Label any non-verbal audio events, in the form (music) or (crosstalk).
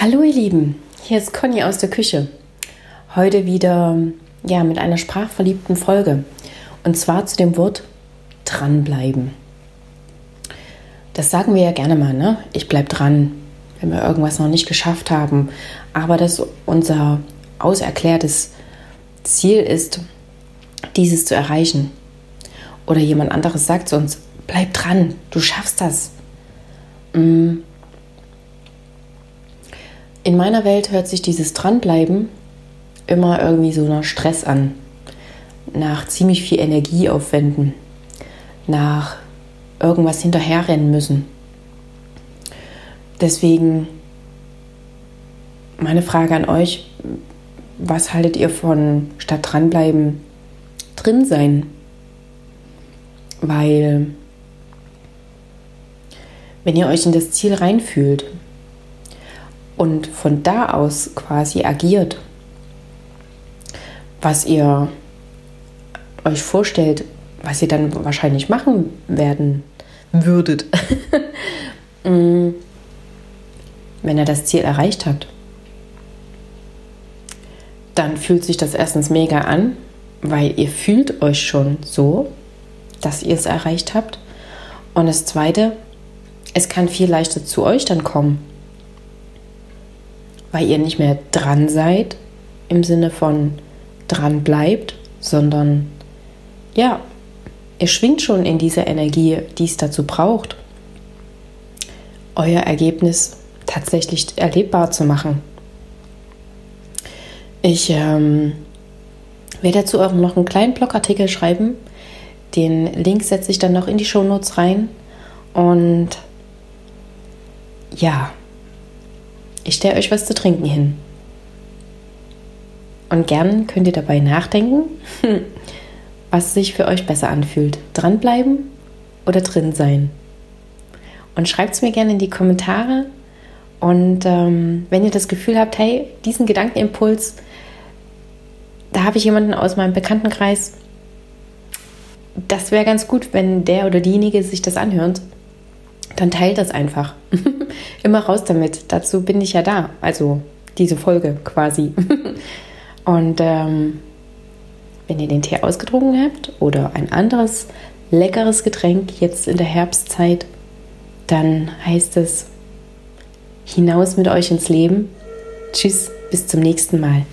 Hallo ihr Lieben, hier ist Conny aus der Küche. Heute wieder ja, mit einer sprachverliebten Folge. Und zwar zu dem Wort dranbleiben. Das sagen wir ja gerne mal, ne? Ich bleib dran, wenn wir irgendwas noch nicht geschafft haben. Aber dass unser auserklärtes Ziel ist, dieses zu erreichen. Oder jemand anderes sagt zu uns, bleib dran, du schaffst das. Mm in meiner Welt hört sich dieses Dranbleiben immer irgendwie so nach Stress an, nach ziemlich viel Energie aufwenden, nach irgendwas hinterherrennen müssen. Deswegen meine Frage an euch, was haltet ihr von statt dranbleiben drin sein? Weil wenn ihr euch in das Ziel reinfühlt, und von da aus quasi agiert, was ihr euch vorstellt, was ihr dann wahrscheinlich machen werden würdet, (laughs) mm. wenn ihr das Ziel erreicht habt, dann fühlt sich das erstens mega an, weil ihr fühlt euch schon so, dass ihr es erreicht habt. Und das Zweite, es kann viel leichter zu euch dann kommen weil ihr nicht mehr dran seid, im Sinne von dran bleibt, sondern ja, ihr schwingt schon in dieser Energie, die es dazu braucht, euer Ergebnis tatsächlich erlebbar zu machen. Ich ähm, werde dazu auch noch einen kleinen Blogartikel schreiben. Den Link setze ich dann noch in die Shownotes rein. Und ja, ich stelle euch was zu trinken hin. Und gern könnt ihr dabei nachdenken, (laughs) was sich für euch besser anfühlt. Dranbleiben oder drin sein? Und schreibt es mir gerne in die Kommentare. Und ähm, wenn ihr das Gefühl habt, hey, diesen Gedankenimpuls, da habe ich jemanden aus meinem Bekanntenkreis, das wäre ganz gut, wenn der oder diejenige sich das anhört dann teilt das einfach. (laughs) Immer raus damit. Dazu bin ich ja da. Also diese Folge quasi. (laughs) Und ähm, wenn ihr den Tee ausgetrunken habt oder ein anderes leckeres Getränk jetzt in der Herbstzeit, dann heißt es hinaus mit euch ins Leben. Tschüss, bis zum nächsten Mal.